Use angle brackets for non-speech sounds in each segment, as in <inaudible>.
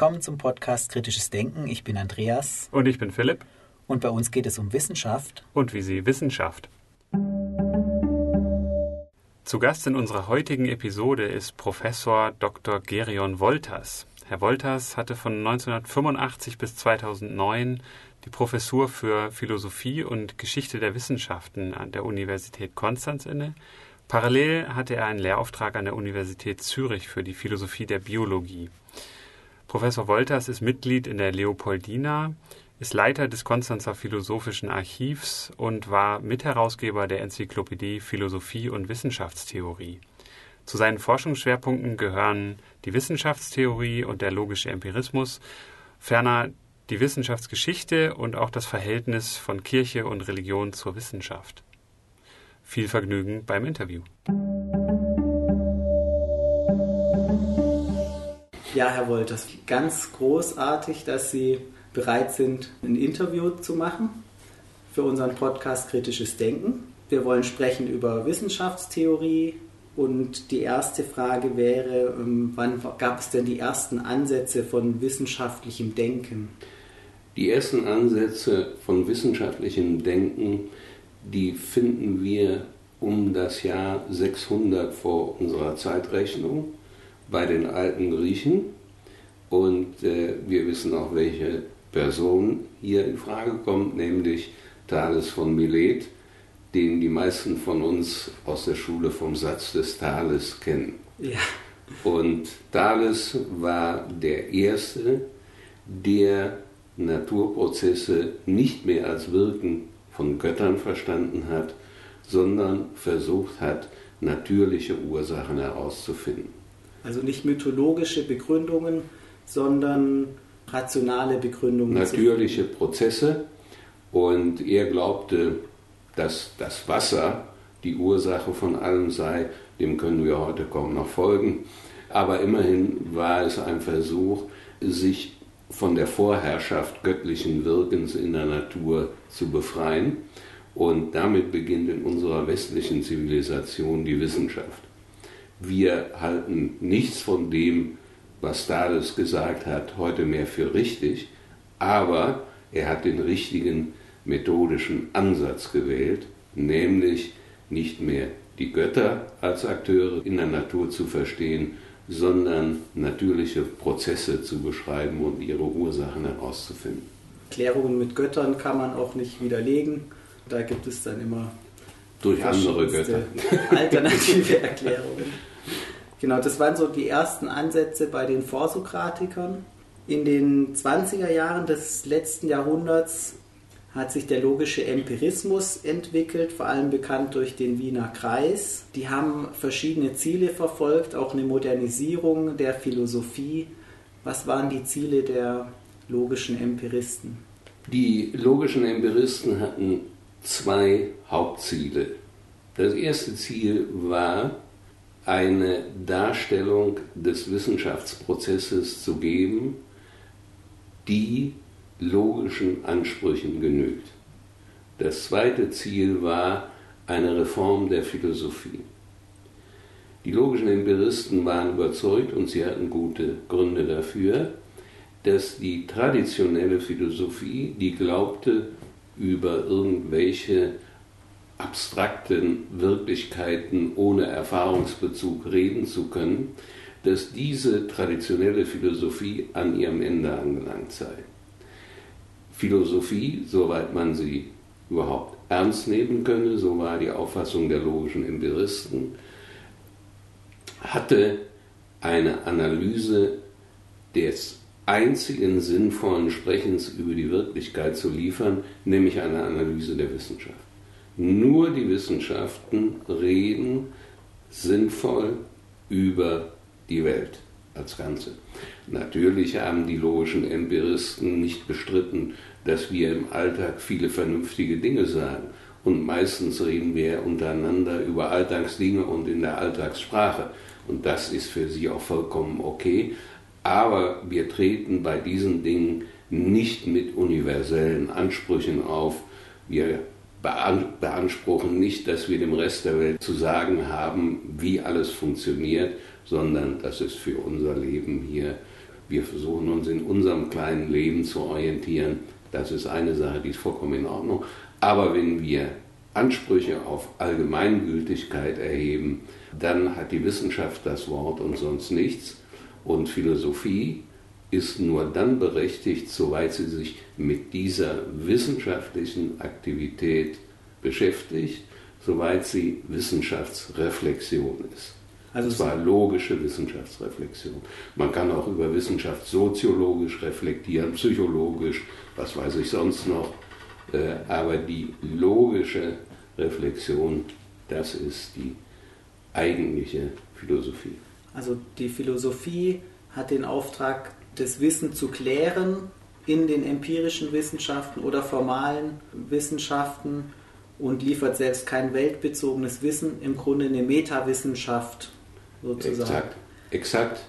Willkommen zum Podcast Kritisches Denken. Ich bin Andreas. Und ich bin Philipp. Und bei uns geht es um Wissenschaft. Und wie sie Wissenschaft. Zu Gast in unserer heutigen Episode ist Professor Dr. Gerion Wolters. Herr Wolters hatte von 1985 bis 2009 die Professur für Philosophie und Geschichte der Wissenschaften an der Universität Konstanz inne. Parallel hatte er einen Lehrauftrag an der Universität Zürich für die Philosophie der Biologie. Professor Wolters ist Mitglied in der Leopoldina, ist Leiter des Konstanzer Philosophischen Archivs und war Mitherausgeber der Enzyklopädie Philosophie und Wissenschaftstheorie. Zu seinen Forschungsschwerpunkten gehören die Wissenschaftstheorie und der logische Empirismus, ferner die Wissenschaftsgeschichte und auch das Verhältnis von Kirche und Religion zur Wissenschaft. Viel Vergnügen beim Interview. Ja, Herr Wolters, ganz großartig, dass Sie bereit sind, ein Interview zu machen für unseren Podcast Kritisches Denken. Wir wollen sprechen über Wissenschaftstheorie und die erste Frage wäre, ähm, wann gab es denn die ersten Ansätze von wissenschaftlichem Denken? Die ersten Ansätze von wissenschaftlichem Denken, die finden wir um das Jahr 600 vor unserer Zeitrechnung bei den alten Griechen. Und äh, wir wissen auch, welche Person hier in Frage kommt, nämlich Thales von Milet, den die meisten von uns aus der Schule vom Satz des Thales kennen. Ja. Und Thales war der Erste, der Naturprozesse nicht mehr als Wirken von Göttern verstanden hat, sondern versucht hat, natürliche Ursachen herauszufinden. Also nicht mythologische Begründungen, sondern rationale Begründungen. Natürliche Prozesse. Und er glaubte, dass das Wasser die Ursache von allem sei. Dem können wir heute kaum noch folgen. Aber immerhin war es ein Versuch, sich von der Vorherrschaft göttlichen Wirkens in der Natur zu befreien. Und damit beginnt in unserer westlichen Zivilisation die Wissenschaft. Wir halten nichts von dem, was Thales gesagt hat, heute mehr für richtig, aber er hat den richtigen methodischen Ansatz gewählt, nämlich nicht mehr die Götter als Akteure in der Natur zu verstehen, sondern natürliche Prozesse zu beschreiben und ihre Ursachen herauszufinden. Klärungen mit Göttern kann man auch nicht widerlegen. Da gibt es dann immer durch andere Götter alternative <laughs> Erklärungen. Genau, das waren so die ersten Ansätze bei den Vorsokratikern. In den 20er Jahren des letzten Jahrhunderts hat sich der logische Empirismus entwickelt, vor allem bekannt durch den Wiener Kreis. Die haben verschiedene Ziele verfolgt, auch eine Modernisierung der Philosophie. Was waren die Ziele der logischen Empiristen? Die logischen Empiristen hatten zwei Hauptziele. Das erste Ziel war, eine Darstellung des Wissenschaftsprozesses zu geben, die logischen Ansprüchen genügt. Das zweite Ziel war eine Reform der Philosophie. Die logischen Empiristen waren überzeugt, und sie hatten gute Gründe dafür, dass die traditionelle Philosophie, die glaubte, über irgendwelche abstrakten Wirklichkeiten ohne Erfahrungsbezug reden zu können, dass diese traditionelle Philosophie an ihrem Ende angelangt sei. Philosophie, soweit man sie überhaupt ernst nehmen könne, so war die Auffassung der logischen Empiristen, hatte eine Analyse des einzigen sinnvollen Sprechens über die Wirklichkeit zu liefern, nämlich eine Analyse der Wissenschaft. Nur die Wissenschaften reden sinnvoll über die Welt als Ganze. Natürlich haben die logischen Empiristen nicht bestritten, dass wir im Alltag viele vernünftige Dinge sagen. Und meistens reden wir untereinander über Alltagsdinge und in der Alltagssprache. Und das ist für sie auch vollkommen okay. Aber wir treten bei diesen Dingen nicht mit universellen Ansprüchen auf. Wir beanspruchen nicht, dass wir dem Rest der Welt zu sagen haben, wie alles funktioniert, sondern das ist für unser Leben hier wir versuchen uns in unserem kleinen Leben zu orientieren. Das ist eine Sache, die ist vollkommen in Ordnung. Aber wenn wir Ansprüche auf Allgemeingültigkeit erheben, dann hat die Wissenschaft das Wort und sonst nichts. Und Philosophie ist nur dann berechtigt, soweit sie sich mit dieser wissenschaftlichen Aktivität beschäftigt, soweit sie Wissenschaftsreflexion ist. Also und zwar logische Wissenschaftsreflexion. Man kann auch über Wissenschaft soziologisch reflektieren, psychologisch, was weiß ich sonst noch. Äh, aber die logische Reflexion, das ist die eigentliche Philosophie. Also die Philosophie hat den Auftrag, das Wissen zu klären in den empirischen Wissenschaften oder formalen Wissenschaften und liefert selbst kein weltbezogenes Wissen, im Grunde eine Metawissenschaft sozusagen. Exakt, exakt.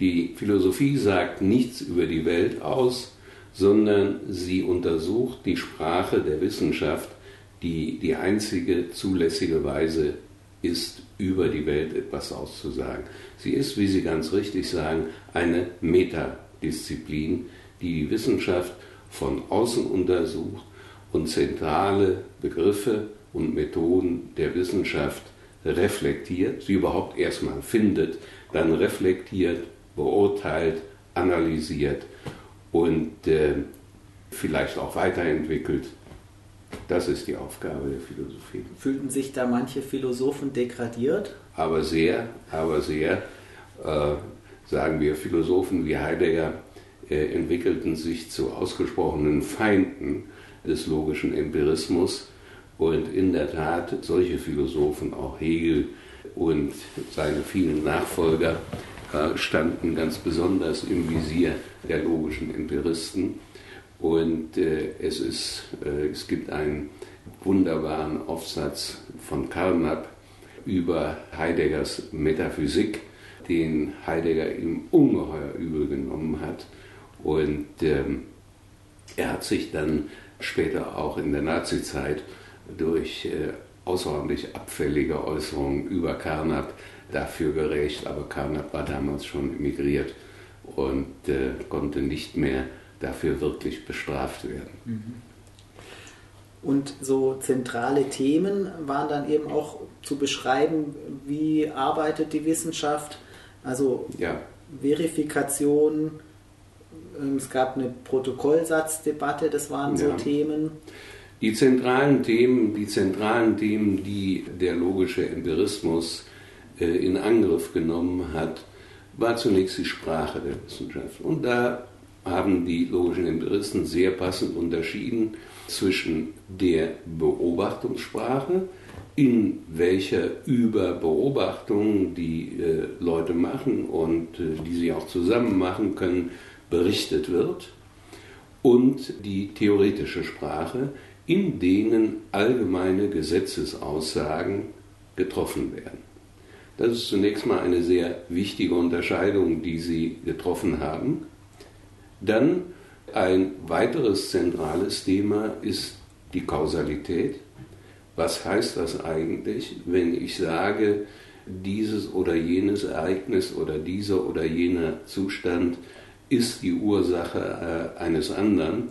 Die Philosophie sagt nichts über die Welt aus, sondern sie untersucht die Sprache der Wissenschaft, die die einzige zulässige Weise ist, über die Welt etwas auszusagen. Sie ist, wie Sie ganz richtig sagen, eine Metadisziplin, die Wissenschaft von außen untersucht und zentrale Begriffe und Methoden der Wissenschaft reflektiert, sie überhaupt erstmal findet, dann reflektiert, beurteilt, analysiert und äh, vielleicht auch weiterentwickelt. Das ist die Aufgabe der Philosophie. Fühlten sich da manche Philosophen degradiert? Aber sehr, aber sehr. Äh, sagen wir, Philosophen wie Heidegger entwickelten sich zu ausgesprochenen Feinden des logischen Empirismus. Und in der Tat, solche Philosophen, auch Hegel und seine vielen Nachfolger, äh, standen ganz besonders im Visier der logischen Empiristen. Und äh, es, ist, äh, es gibt einen wunderbaren Aufsatz von Carnap über Heideggers Metaphysik, den Heidegger ihm ungeheuer übel genommen hat. Und ähm, er hat sich dann später auch in der Nazizeit durch äh, außerordentlich abfällige Äußerungen über Carnap dafür gerecht, aber Carnap war damals schon emigriert und äh, konnte nicht mehr dafür wirklich bestraft werden. Mhm. Und so zentrale Themen waren dann eben auch zu beschreiben, wie arbeitet die Wissenschaft, also ja. Verifikation, es gab eine Protokollsatzdebatte, das waren so ja. Themen. Die zentralen Themen, die zentralen Themen, die der logische Empirismus äh, in Angriff genommen hat, war zunächst die Sprache der Wissenschaft. Und da haben die logischen Empiristen sehr passend unterschieden zwischen der Beobachtungssprache, in welcher über Beobachtungen die äh, Leute machen und äh, die sie auch zusammen machen können, berichtet wird, und die theoretische Sprache, in denen allgemeine Gesetzesaussagen getroffen werden. Das ist zunächst mal eine sehr wichtige Unterscheidung, die Sie getroffen haben. Dann ein weiteres zentrales Thema ist die Kausalität. Was heißt das eigentlich, wenn ich sage, dieses oder jenes Ereignis oder dieser oder jener Zustand ist die Ursache äh, eines anderen?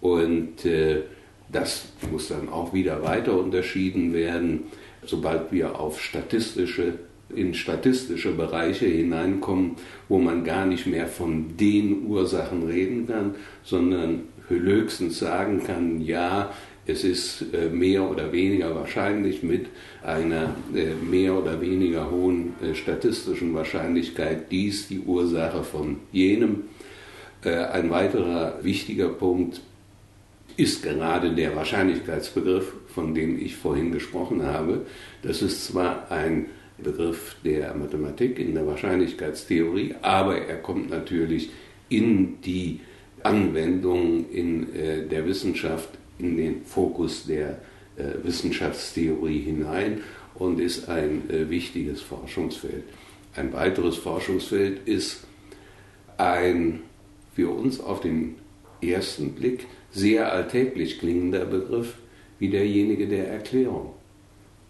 Und äh, das muss dann auch wieder weiter unterschieden werden, sobald wir auf statistische, in statistische Bereiche hineinkommen, wo man gar nicht mehr von den Ursachen reden kann, sondern höchstens sagen kann, ja, es ist äh, mehr oder weniger wahrscheinlich mit einer äh, mehr oder weniger hohen äh, statistischen Wahrscheinlichkeit dies die Ursache von jenem. Ein weiterer wichtiger Punkt ist gerade der Wahrscheinlichkeitsbegriff, von dem ich vorhin gesprochen habe. Das ist zwar ein Begriff der Mathematik in der Wahrscheinlichkeitstheorie, aber er kommt natürlich in die Anwendung in der Wissenschaft, in den Fokus der äh, Wissenschaftstheorie hinein und ist ein äh, wichtiges Forschungsfeld. Ein weiteres Forschungsfeld ist ein für uns auf den ersten Blick sehr alltäglich klingender Begriff wie derjenige der Erklärung.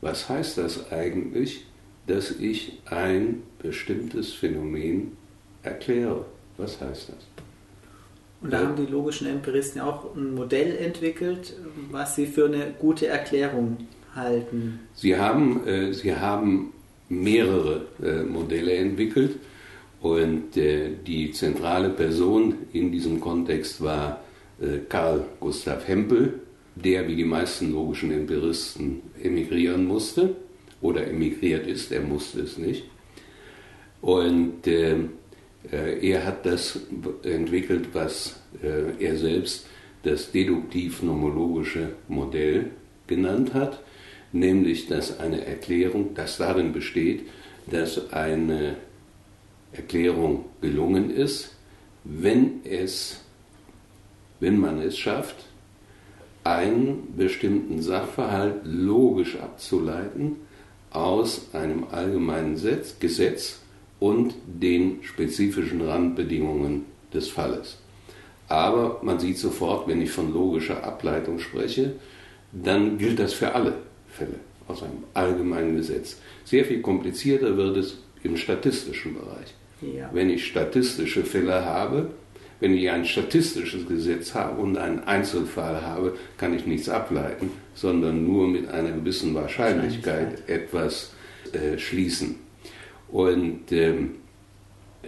Was heißt das eigentlich, dass ich ein bestimmtes Phänomen erkläre? Was heißt das? Und da haben die logischen Empiristen auch ein Modell entwickelt, was sie für eine gute Erklärung halten. Sie haben, äh, sie haben mehrere äh, Modelle entwickelt und äh, die zentrale Person in diesem Kontext war äh, Karl Gustav Hempel, der wie die meisten logischen Empiristen emigrieren musste oder emigriert ist, er musste es nicht. Und äh, äh, er hat das entwickelt, was äh, er selbst das deduktiv-nomologische Modell genannt hat, nämlich dass eine Erklärung, das darin besteht, dass eine Erklärung gelungen ist, wenn es, wenn man es schafft, einen bestimmten Sachverhalt logisch abzuleiten aus einem allgemeinen Gesetz und den spezifischen Randbedingungen des Falles. Aber man sieht sofort, wenn ich von logischer Ableitung spreche, dann gilt das für alle Fälle aus einem allgemeinen Gesetz. Sehr viel komplizierter wird es im statistischen Bereich. Ja. Wenn ich statistische Fälle habe, wenn ich ein statistisches Gesetz habe und einen Einzelfall habe, kann ich nichts ableiten, sondern nur mit einer gewissen Wahrscheinlichkeit etwas äh, schließen. Und ähm,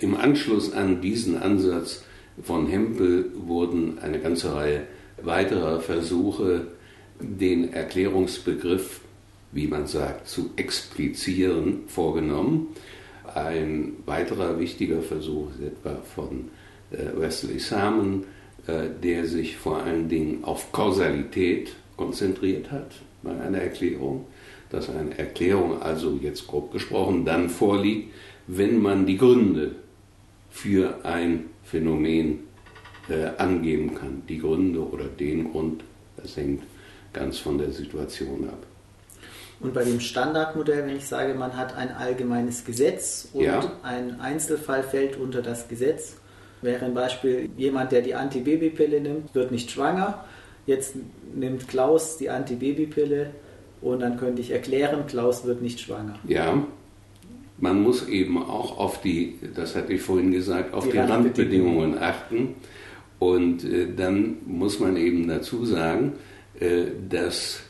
im Anschluss an diesen Ansatz von Hempel wurden eine ganze Reihe weiterer Versuche, den Erklärungsbegriff, wie man sagt, zu explizieren, vorgenommen. Ein weiterer wichtiger Versuch ist etwa von äh, Wesley Salmon, äh, der sich vor allen Dingen auf Kausalität konzentriert hat bei einer Erklärung, dass eine Erklärung also jetzt grob gesprochen dann vorliegt, wenn man die Gründe für ein Phänomen äh, angeben kann. Die Gründe oder den Grund, das hängt ganz von der Situation ab. Und bei dem Standardmodell, wenn ich sage, man hat ein allgemeines Gesetz und ja. ein Einzelfall fällt unter das Gesetz, wäre ein Beispiel, jemand, der die Antibabypille nimmt, wird nicht schwanger. Jetzt nimmt Klaus die Antibabypille und dann könnte ich erklären, Klaus wird nicht schwanger. Ja, man muss eben auch auf die, das hatte ich vorhin gesagt, auf die, die Randbedingungen achten. Und äh, dann muss man eben dazu sagen, äh, dass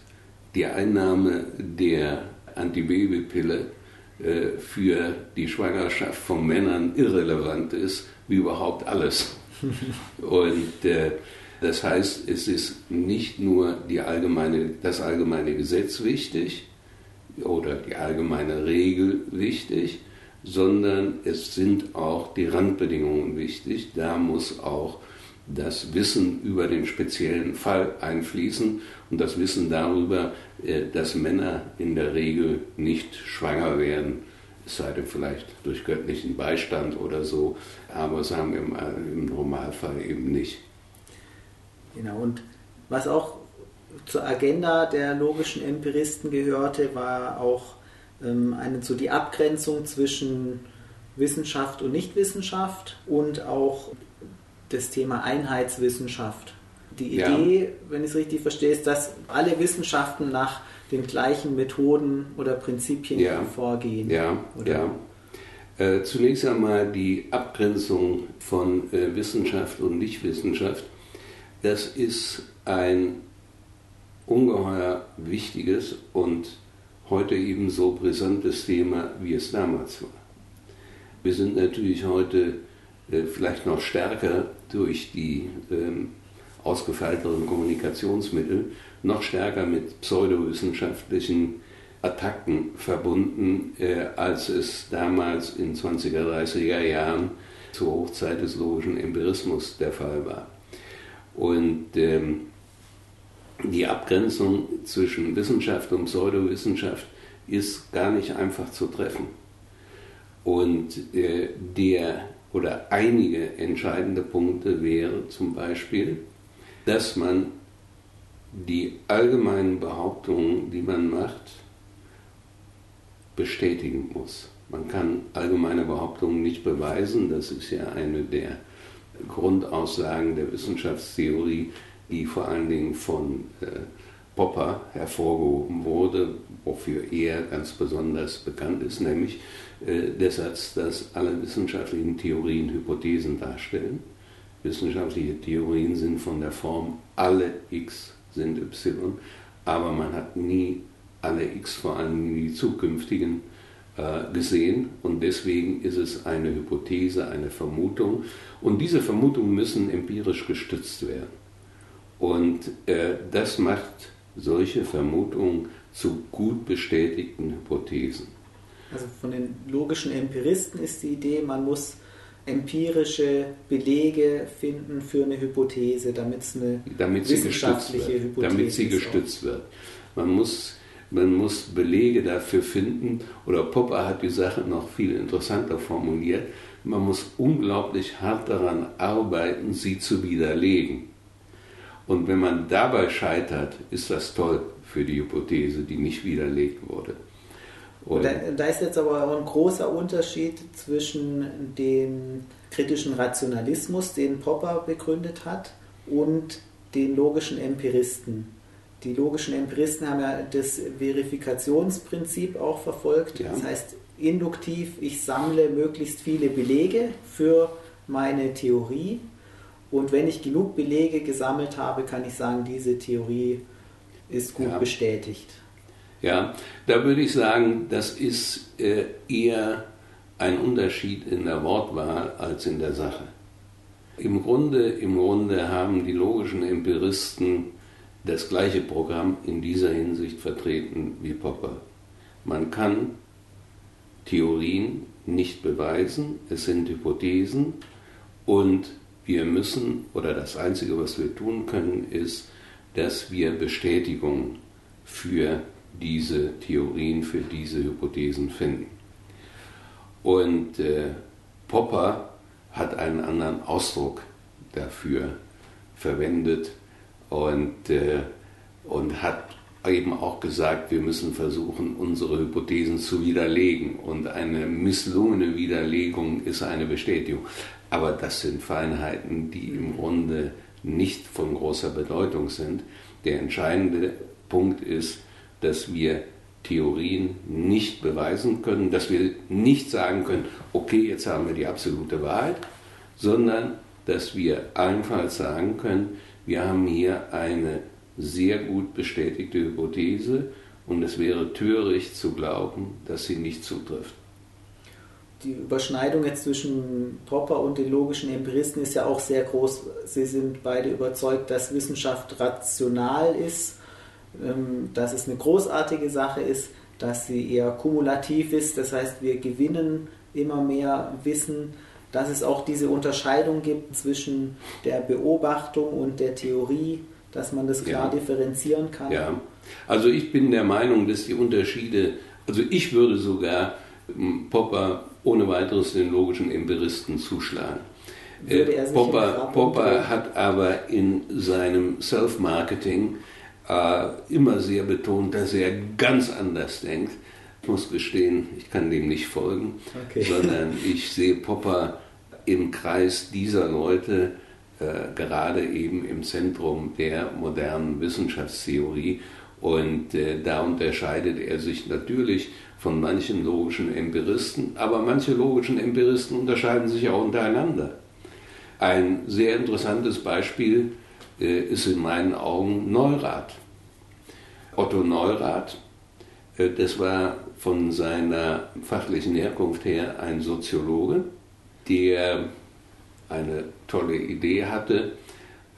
die Einnahme der Antibabypille äh, für die Schwangerschaft von Männern irrelevant ist, wie überhaupt alles. <laughs> Und äh, das heißt, es ist nicht nur allgemeine, das allgemeine Gesetz wichtig oder die allgemeine Regel wichtig, sondern es sind auch die Randbedingungen wichtig. Da muss auch das Wissen über den speziellen Fall einfließen und das Wissen darüber, äh, dass Männer in der Regel nicht schwanger werden, es sei denn vielleicht durch göttlichen Beistand oder so, aber sagen wir im Normalfall eben nicht. Genau, und was auch zur Agenda der logischen Empiristen gehörte, war auch ähm, eine, so die Abgrenzung zwischen Wissenschaft und Nichtwissenschaft und auch das Thema Einheitswissenschaft. Die Idee, ja. wenn ich es richtig verstehe, ist, dass alle Wissenschaften nach den gleichen Methoden oder Prinzipien ja. vorgehen. Ja, oder? ja. Äh, zunächst einmal die Abgrenzung von äh, Wissenschaft und Nichtwissenschaft. Das ist ein ungeheuer wichtiges und heute ebenso brisantes Thema, wie es damals war. Wir sind natürlich heute äh, vielleicht noch stärker durch die ähm, ausgefeilteren Kommunikationsmittel noch stärker mit pseudowissenschaftlichen Attacken verbunden, äh, als es damals in 20er, 30er Jahren zur Hochzeit des logischen Empirismus der Fall war. Und ähm, die Abgrenzung zwischen Wissenschaft und Pseudowissenschaft ist gar nicht einfach zu treffen. Und äh, der oder einige entscheidende Punkte wäre zum Beispiel, dass man die allgemeinen Behauptungen, die man macht, bestätigen muss. Man kann allgemeine Behauptungen nicht beweisen, das ist ja eine der Grundaussagen der Wissenschaftstheorie, die vor allen Dingen von äh, Popper hervorgehoben wurde, wofür er ganz besonders bekannt ist, nämlich äh, der Satz, dass alle wissenschaftlichen Theorien Hypothesen darstellen. Wissenschaftliche Theorien sind von der Form alle x sind y, aber man hat nie alle x, vor allem die zukünftigen, gesehen und deswegen ist es eine Hypothese, eine Vermutung und diese Vermutungen müssen empirisch gestützt werden. Und äh, das macht solche Vermutungen zu gut bestätigten Hypothesen. Also von den logischen Empiristen ist die Idee, man muss empirische Belege finden für eine Hypothese, damit es eine damit wissenschaftliche Hypothese. Damit sie gestützt wird. Man muss, man muss Belege dafür finden, oder Popper hat die Sache noch viel interessanter formuliert, man muss unglaublich hart daran arbeiten, sie zu widerlegen. Und wenn man dabei scheitert, ist das toll für die Hypothese, die nicht widerlegt wurde. Da, da, ist jetzt aber auch ein großer Unterschied zwischen dem kritischen Rationalismus, den Popper begründet hat, und den logischen Empiristen. Die logischen Empiristen haben ja das Verifikationsprinzip auch verfolgt. Ja. Das heißt, induktiv, ich sammle möglichst viele Belege für meine Theorie. Und wenn ich genug Belege gesammelt habe, kann ich sagen, diese Theorie ist gut ja. bestätigt. Ja, da würde ich sagen, das ist äh, eher ein Unterschied in der Wortwahl als in der Sache. Im Grunde, Im Grunde haben die logischen Empiristen das gleiche Programm in dieser Hinsicht vertreten wie Popper. Man kann Theorien nicht beweisen, es sind Hypothesen und wir müssen, oder das Einzige, was wir tun können, ist, dass wir Bestätigung für diese Theorien, für diese Hypothesen finden. Und äh, Popper hat einen anderen Ausdruck dafür verwendet und, äh, und hat eben auch gesagt, wir müssen versuchen, unsere Hypothesen zu widerlegen. Und eine misslungene Widerlegung ist eine Bestätigung. Aber das sind Feinheiten, die im Grunde nicht von großer Bedeutung sind. Der entscheidende Punkt ist, dass wir Theorien nicht beweisen können, dass wir nicht sagen können, okay, jetzt haben wir die absolute Wahrheit, sondern dass wir einfach sagen können, wir haben hier eine sehr gut bestätigte Hypothese und es wäre töricht zu glauben, dass sie nicht zutrifft. Die Überschneidung jetzt zwischen Popper und den logischen Empiristen ist ja auch sehr groß. Sie sind beide überzeugt, dass Wissenschaft rational ist ähm, dass es eine großartige Sache ist, dass sie eher kumulativ ist, das heißt, wir gewinnen immer mehr Wissen, dass es auch diese Unterscheidung gibt zwischen der Beobachtung und der Theorie, dass man das klar ja. differenzieren kann. Ja, also ich bin der Meinung, dass die Unterschiede, also ich würde sogar ähm, Popper ohne weiteres den logischen Empiristen zuschlagen. Äh, Popper, Popper hat aber in seinem Self-Marketing äh, immer sehr betont, dass er ganz anders denkt. Ich muss gestehen, ich kann dem nicht folgen, okay. sondern <laughs> ich sehe Popper im Kreis dieser Leute, äh, gerade eben im Zentrum der modernen Wissenschaftstheorie. Und äh, da unterscheidet er sich natürlich von manchen logischen Empiristen, aber manche logischen Empiristen unterscheiden sich auch untereinander. Ein sehr interessantes Beispiel äh, ist in meinen Augen Neurath. Otto Neurath, äh, das war von seiner fachlichen Herkunft her ein Soziologe, der eine tolle Idee hatte,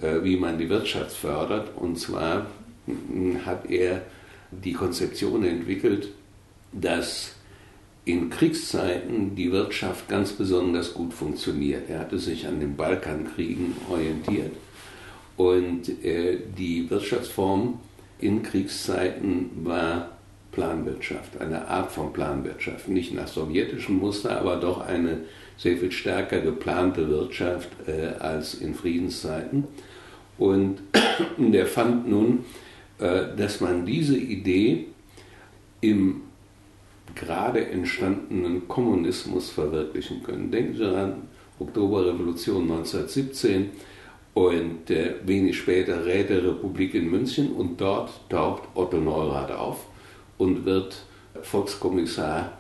äh, wie man die Wirtschaft fördert. Und zwar hat er die Konzeption entwickelt, dass in Kriegszeiten die Wirtschaft ganz besonders gut funktioniert. Er hatte sich an den Balkankriegen orientiert und äh, die Wirtschaftsform in Kriegszeiten war Planwirtschaft, eine Art von Planwirtschaft. Nicht nach sowjetischem Muster, aber doch eine sehr viel stärker geplante Wirtschaft äh, als in Friedenszeiten. Und <clears throat> der fand nun, äh, dass man diese Idee im gerade entstandenen Kommunismus verwirklichen können. Denken Sie an Oktoberrevolution 1917 und äh, wenig später Räterepublik in München und dort taucht Otto Neurath auf und wird Volkskommissar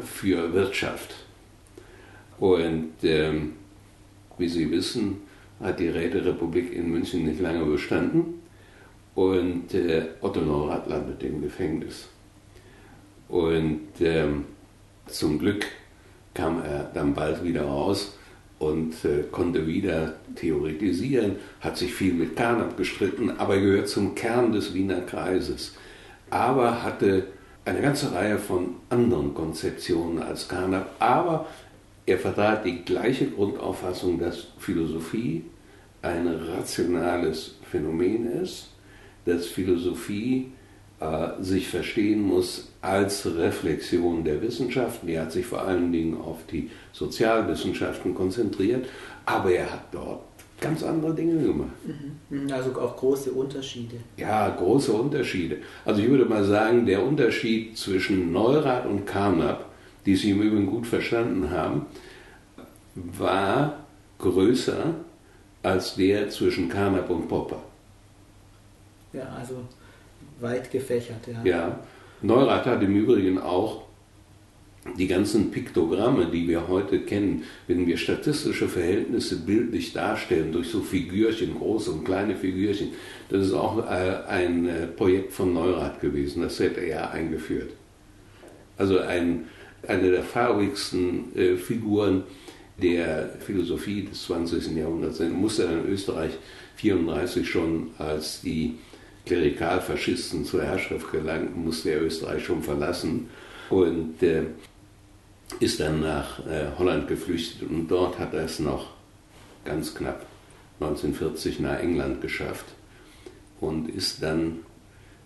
für Wirtschaft. Und ähm, wie Sie wissen, hat die Räterepublik in München nicht lange bestanden und äh, Otto Neurath landet im Gefängnis. Und ähm, zum Glück kam er dann bald wieder raus und äh, konnte wieder theoretisieren, hat sich viel mit Kahn abgestritten, aber gehört zum Kern des Wiener Kreises. Aber hatte eine ganze Reihe von anderen Konzeptionen als Carnap, aber er vertrat die gleiche Grundauffassung, dass Philosophie ein rationales Phänomen ist, dass Philosophie äh, sich verstehen muss als Reflexion der Wissenschaften. Er hat sich vor allen Dingen auf die Sozialwissenschaften konzentriert, aber er hat dort ganz andere Dinge gemacht. Mhm. Also auch große Unterschiede. Ja, große Unterschiede. Also ich würde mal sagen, der Unterschied zwischen Neurath und Carnap, die Sie im Übrigen gut verstanden haben, war größer als der zwischen Carnap und Popper. Ja, also weit gefächert. Ja. ja. Neurath hat im Übrigen auch die ganzen Piktogramme, die wir heute kennen, wenn wir statistische Verhältnisse bildlich darstellen, durch so Figürchen, große und kleine Figürchen, das ist auch äh, ein äh, Projekt von Neurath gewesen, das hätte er eingeführt. Also ein, eine der farbigsten äh, Figuren der Philosophie des 20. Jahrhunderts musste dann in Österreich 1934 schon als die Klerikalfaschisten zur Herrschaft gelangten, musste er Österreich schon verlassen und äh, ist dann nach äh, Holland geflüchtet und dort hat er es noch ganz knapp 1940 nach England geschafft und ist dann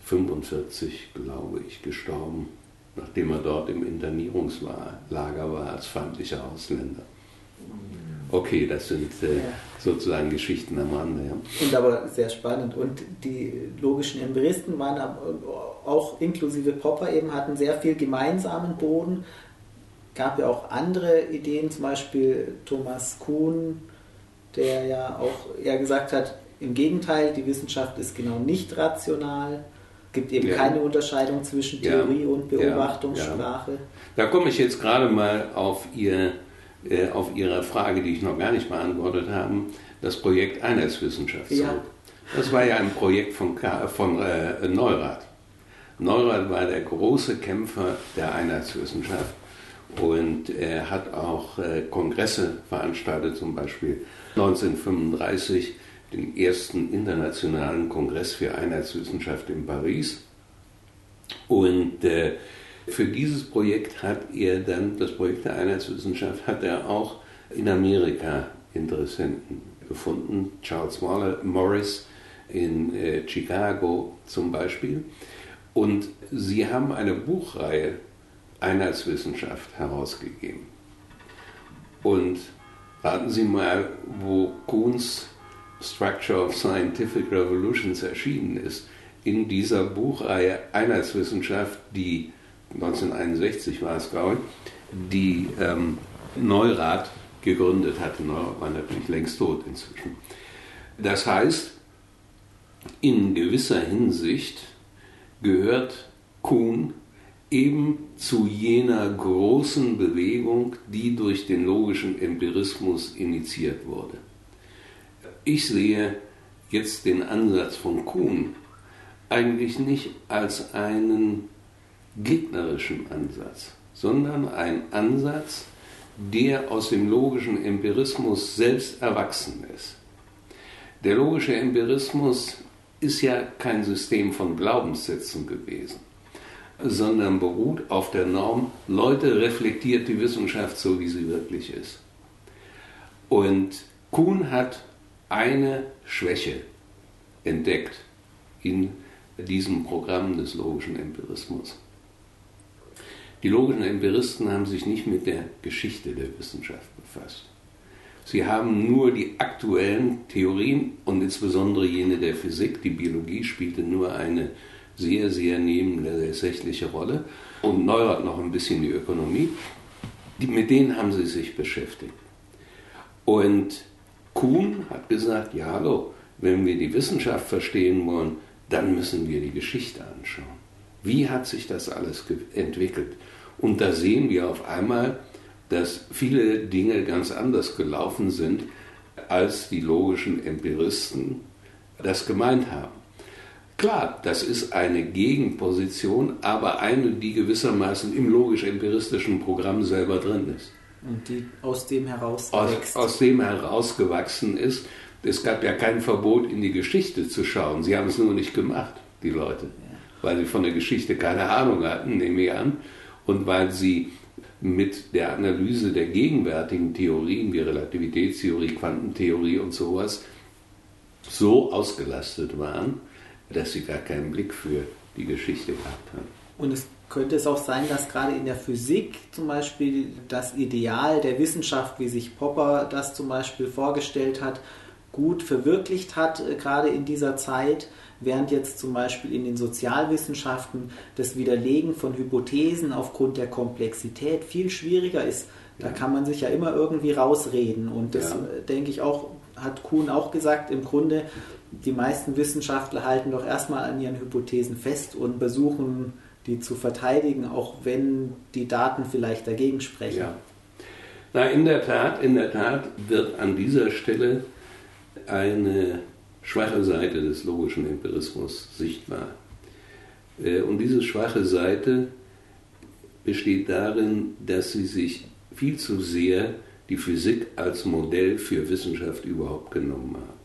45, glaube ich, gestorben, nachdem er dort im Internierungslager war als feindlicher Ausländer. Okay, das sind äh, ja. sozusagen Geschichten am Rande. Ja. Und aber sehr spannend. Und die logischen Empiristen waren auch inklusive Popper eben, hatten sehr viel gemeinsamen Boden. Gab ja auch andere Ideen, zum Beispiel Thomas Kuhn, der ja auch eher gesagt hat, im Gegenteil, die Wissenschaft ist genau nicht rational. Es gibt eben ja. keine Unterscheidung zwischen Theorie und Beobachtungssprache. Da komme ich jetzt gerade mal auf Ihr äh, auf Ihre Frage, die ich noch gar nicht beantwortet habe, das Projekt Einheitswissenschaft ja. Das war ja ein Projekt von, von äh, Neurath. Neurath war der große Kämpfer der Einheitswissenschaft und er hat auch äh, Kongresse veranstaltet, zum Beispiel 1935 den ersten internationalen Kongress für Einheitswissenschaft in Paris. Und äh, für dieses Projekt hat er dann, das Projekt der Einheitswissenschaft, hat er auch in Amerika Interessenten gefunden. Charles Morris in äh, Chicago zum Beispiel. Und sie haben eine Buchreihe Einheitswissenschaft herausgegeben. Und raten Sie mal, wo Kuhns Structure of Scientific Revolutions erschienen ist. In dieser Buchreihe Einheitswissenschaft, die 1961 war es, glaube ich, die ähm, Neurath gegründet hatte. Neurath war natürlich längst tot inzwischen. Das heißt, in gewisser Hinsicht gehört Kuhn eben zu jener großen Bewegung, die durch den logischen Empirismus initiiert wurde. Ich sehe jetzt den Ansatz von Kuhn eigentlich nicht als einen gegnerischen Ansatz, sondern ein Ansatz, der aus dem logischen Empirismus selbst erwachsen ist. Der logische Empirismus ist ja kein System von Glaubenssätzen gewesen, sondern beruht auf der Norm, Leute reflektiert die Wissenschaft so, wie sie wirklich ist. Und Kuhn hat eine Schwäche entdeckt in diesem Programm des logischen Empirismus. Die logischen Empiristen haben sich nicht mit der Geschichte der Wissenschaft befasst. Sie haben nur die aktuellen Theorien und insbesondere jene der Physik, die Biologie spielte nur eine sehr, sehr nebensächliche Rolle und Neurath noch ein bisschen die Ökonomie. Die, mit denen haben sie sich beschäftigt. Und Kuhn hat gesagt, ja hallo, wenn wir die Wissenschaft verstehen wollen, dann müssen wir die Geschichte anschauen. Wie hat sich das alles entwickelt? Und da sehen wir auf einmal, dass viele Dinge ganz anders gelaufen sind, als die logischen Empiristen das gemeint haben. Klar, das ist eine Gegenposition, aber eine, die gewissermaßen im logisch-empiristischen Programm selber drin ist. Und die aus dem heraus aus, aus dem herausgewachsen ist. Es gab ja kein Verbot, in die Geschichte zu schauen. Sie haben es nur nicht gemacht, die Leute. Ja. Weil sie von der Geschichte keine Ahnung hatten, nehme ich an. Und weil sie mit der Analyse der gegenwärtigen Theorien wie Relativitätstheorie, Quantentheorie und sowas so ausgelastet waren, dass sie gar keinen Blick für die Geschichte gehabt haben. Und es könnte es auch sein, dass gerade in der Physik zum Beispiel das Ideal der Wissenschaft, wie sich Popper das zum Beispiel vorgestellt hat, gut verwirklicht hat, äh, gerade in dieser Zeit, während jetzt zum Beispiel in den Sozialwissenschaften das Widerlegen von Hypothesen aufgrund der Komplexität viel schwieriger ist. Da kann man sich ja immer irgendwie rausreden. Und das, ja. Äh, denke ich auch, hat Kuhn auch gesagt, im Grunde, die meisten Wissenschaftler halten doch erstmal an ihren Hypothesen fest und versuchen, die zu verteidigen, auch wenn die Daten vielleicht dagegen sprechen. Ja. Na, in der Tat, in der Tat wird an dieser Stelle eine schwache Seite des logischen Empirismus sichtbar. Äh, und diese schwache Seite besteht darin, dass sie sich viel zu sehr die Physik als Modell für Wissenschaft überhaupt genommen haben.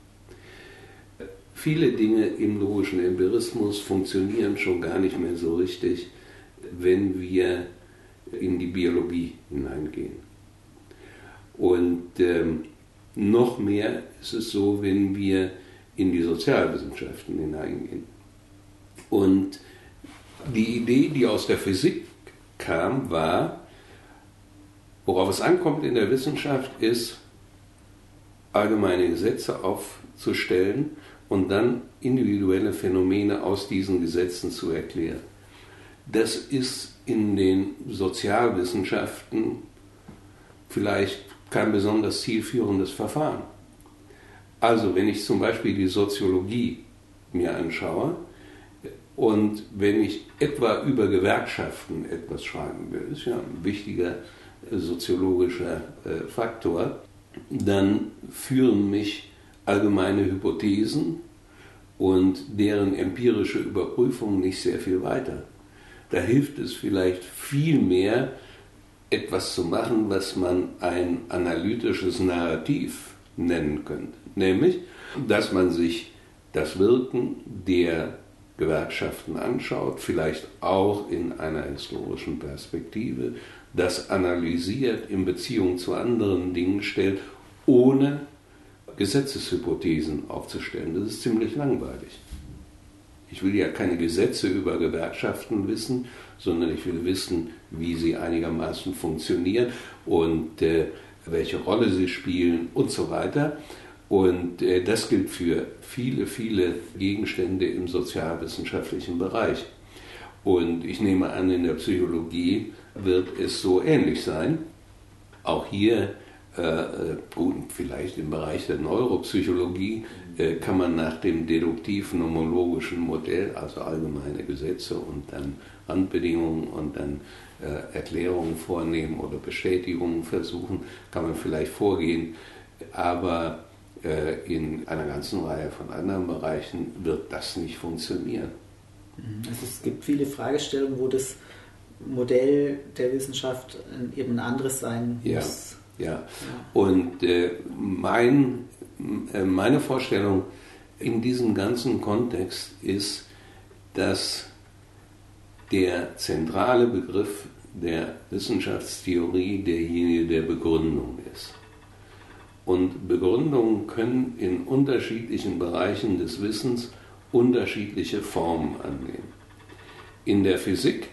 Viele Dinge im logischen Empirismus funktionieren schon gar nicht mehr so richtig, wenn wir in die Biologie hineingehen. Und ähm, noch mehr ist es so, wenn wir in die Sozialwissenschaften hineingehen. Und die Idee, die aus der Physik kam, war, worauf es ankommt in der Wissenschaft, ist, allgemeine Gesetze aufzustellen und dann individuelle Phänomene aus diesen Gesetzen zu erklären. Das ist in den Sozialwissenschaften vielleicht kein besonders zielführendes Verfahren. Also wenn ich zum Beispiel die Soziologie mir anschaue und wenn ich etwa über Gewerkschaften etwas schreiben will, ist ja ein wichtiger soziologischer äh, Faktor, dann führen mich allgemeine Hypothesen und deren empirische Überprüfung nicht sehr viel weiter. Da hilft es vielleicht viel mehr, etwas zu machen, was man ein analytisches Narrativ nennen könnte. Nämlich, dass man sich das Wirken der Gewerkschaften anschaut, vielleicht auch in einer historischen Perspektive, das analysiert, in Beziehung zu anderen Dingen stellt, ohne Gesetzeshypothesen aufzustellen. Das ist ziemlich langweilig. Ich will ja keine Gesetze über Gewerkschaften wissen, sondern ich will wissen, wie sie einigermaßen funktionieren und äh, welche Rolle sie spielen und so weiter. Und äh, das gilt für viele, viele Gegenstände im sozialwissenschaftlichen Bereich. Und ich nehme an, in der Psychologie wird es so ähnlich sein. Auch hier, äh, äh gut, vielleicht im Bereich der Neuropsychologie, äh, kann man nach dem deduktiv-nomologischen Modell, also allgemeine Gesetze und dann Randbedingungen und dann Erklärungen vornehmen oder Bestätigungen versuchen, kann man vielleicht vorgehen. Aber in einer ganzen Reihe von anderen Bereichen wird das nicht funktionieren. Mhm. Also es gibt viele Fragestellungen, wo das Modell der Wissenschaft eben ein anderes sein muss. Ja, ja. und äh, mein, äh, meine Vorstellung in diesem ganzen Kontext ist, dass der zentrale Begriff der Wissenschaftstheorie derjenige der Begründung ist. Und Begründungen können in unterschiedlichen Bereichen des Wissens unterschiedliche Formen annehmen. In der Physik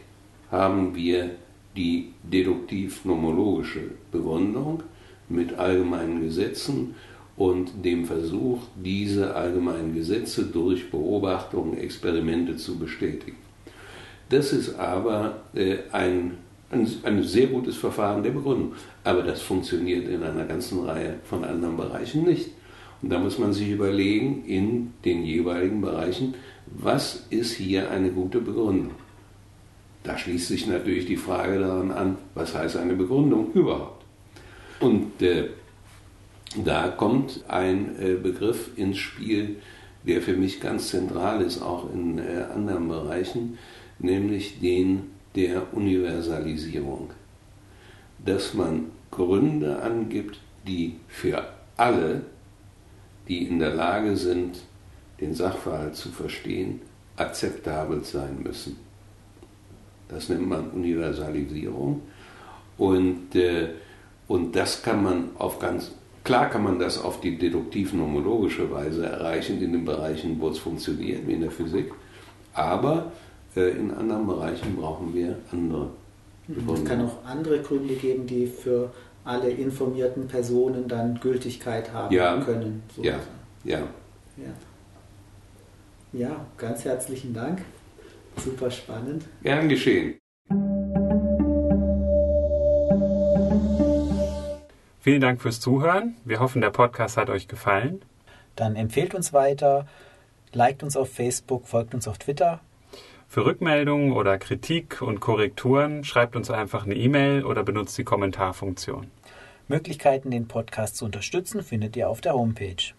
haben wir die deduktiv-nomologische Begründung mit allgemeinen Gesetzen und dem Versuch, diese allgemeinen Gesetze durch Beobachtungen, Experimente zu bestätigen. Das ist aber äh, ein, ein, ein, sehr gutes Verfahren der Begründung. Aber das funktioniert in einer ganzen Reihe von anderen Bereichen nicht. Und da muss man sich überlegen, in den jeweiligen Bereichen, was ist hier eine gute Begründung? Da schließt sich natürlich die Frage daran an, was heißt eine Begründung überhaupt? Und äh, da kommt ein äh, Begriff ins Spiel, der für mich ganz zentral ist, auch in äh, anderen Bereichen, nämlich den der Universalisierung. Dass man Gründe angibt, die für alle, die in der Lage sind, den Sachverhalt zu verstehen, akzeptabel sein müssen. Das nennt man Universalisierung. Und, äh, und das kann man auf ganz, klar kann man das auf die deduktiv-nomologische Weise erreichen in den Bereichen, wo es funktioniert, wie in der Physik. Aber äh, in anderen Bereichen brauchen wir andere Gründe. Es kann auch andere Gründe geben, die für alle informierten Personen dann Gültigkeit haben ja, können. So ja, ja, ja. Ja, ganz herzlichen Dank. Super spannend. Gern geschehen. Vielen Dank fürs Zuhören. Wir hoffen, der Podcast hat euch gefallen. Dann empfehlt uns weiter, liked uns auf Facebook, folgt uns auf Twitter. Für Rückmeldungen oder Kritik und Korrekturen schreibt uns einfach eine E-Mail oder benutzt die Kommentarfunktion. Möglichkeiten, den Podcast zu unterstützen, findet ihr auf der Homepage.